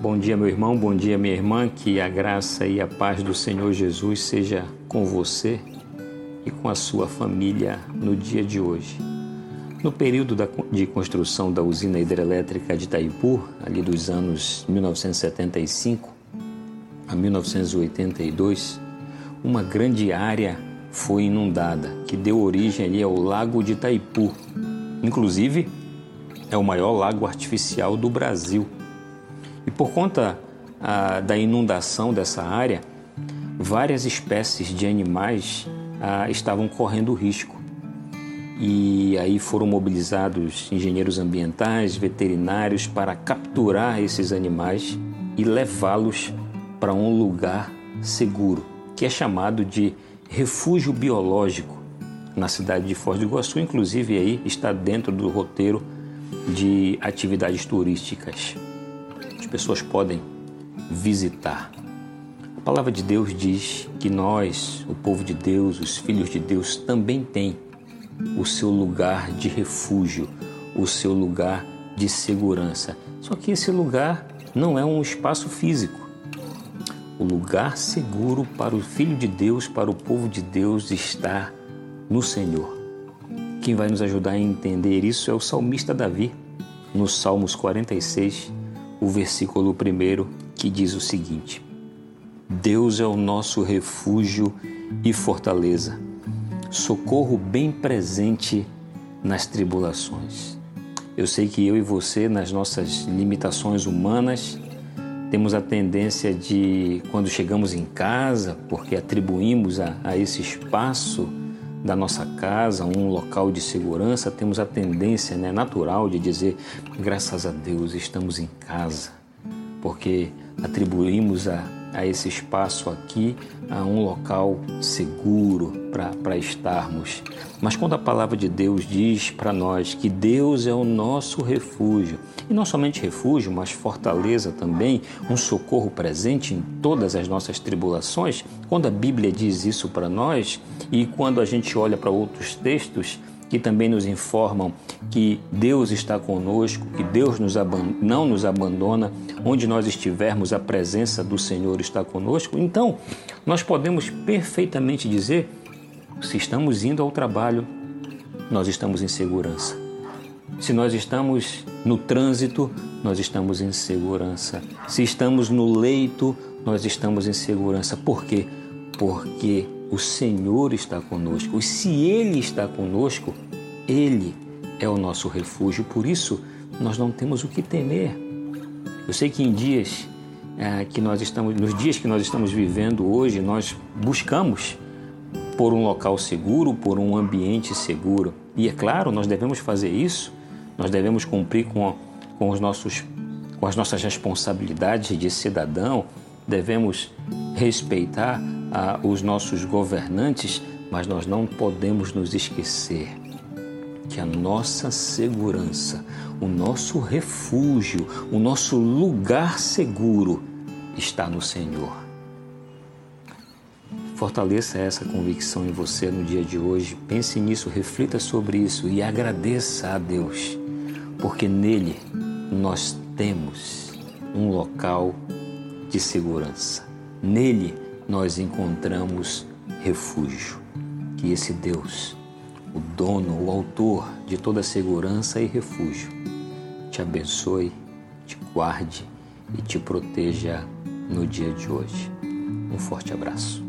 Bom dia, meu irmão, bom dia, minha irmã. Que a graça e a paz do Senhor Jesus seja com você e com a sua família no dia de hoje. No período de construção da usina hidrelétrica de Itaipu, ali dos anos 1975 a 1982, uma grande área foi inundada, que deu origem ali ao Lago de Itaipu. Inclusive, é o maior lago artificial do Brasil e por conta ah, da inundação dessa área, várias espécies de animais ah, estavam correndo risco. E aí foram mobilizados engenheiros ambientais, veterinários para capturar esses animais e levá-los para um lugar seguro, que é chamado de refúgio biológico na cidade de Foz do Iguaçu, inclusive aí está dentro do roteiro de atividades turísticas pessoas podem visitar. A palavra de Deus diz que nós, o povo de Deus, os filhos de Deus, também tem o seu lugar de refúgio, o seu lugar de segurança. Só que esse lugar não é um espaço físico. O lugar seguro para o filho de Deus, para o povo de Deus, está no Senhor. Quem vai nos ajudar a entender isso é o salmista Davi, nos Salmos 46, o versículo 1 que diz o seguinte: Deus é o nosso refúgio e fortaleza, socorro bem presente nas tribulações. Eu sei que eu e você, nas nossas limitações humanas, temos a tendência de, quando chegamos em casa, porque atribuímos a, a esse espaço da nossa casa, um local de segurança, temos a tendência né, natural de dizer graças a Deus estamos em casa, porque atribuímos a, a esse espaço aqui a um local seguro para estarmos. Mas quando a palavra de Deus diz para nós que Deus é o nosso refúgio, e não somente refúgio, mas fortaleza também, um socorro presente em todas as nossas tribulações, quando a Bíblia diz isso para nós e quando a gente olha para outros textos, que também nos informam que Deus está conosco, que Deus nos não nos abandona, onde nós estivermos, a presença do Senhor está conosco. Então, nós podemos perfeitamente dizer: se estamos indo ao trabalho, nós estamos em segurança. Se nós estamos no trânsito, nós estamos em segurança. Se estamos no leito, nós estamos em segurança. Por quê? Porque o Senhor está conosco. E se Ele está conosco, Ele é o nosso refúgio. Por isso, nós não temos o que temer. Eu sei que em dias é, que nós estamos, nos dias que nós estamos vivendo hoje, nós buscamos por um local seguro, por um ambiente seguro. E é claro, nós devemos fazer isso. Nós devemos cumprir com, com os nossos com as nossas responsabilidades de cidadão, devemos respeitar ah, os nossos governantes, mas nós não podemos nos esquecer que a nossa segurança, o nosso refúgio, o nosso lugar seguro está no Senhor. Fortaleça essa convicção em você no dia de hoje. Pense nisso, reflita sobre isso e agradeça a Deus, porque nele nós temos um local de segurança. Nele nós encontramos refúgio. Que esse Deus, o dono, o autor de toda segurança e refúgio, te abençoe, te guarde e te proteja no dia de hoje. Um forte abraço.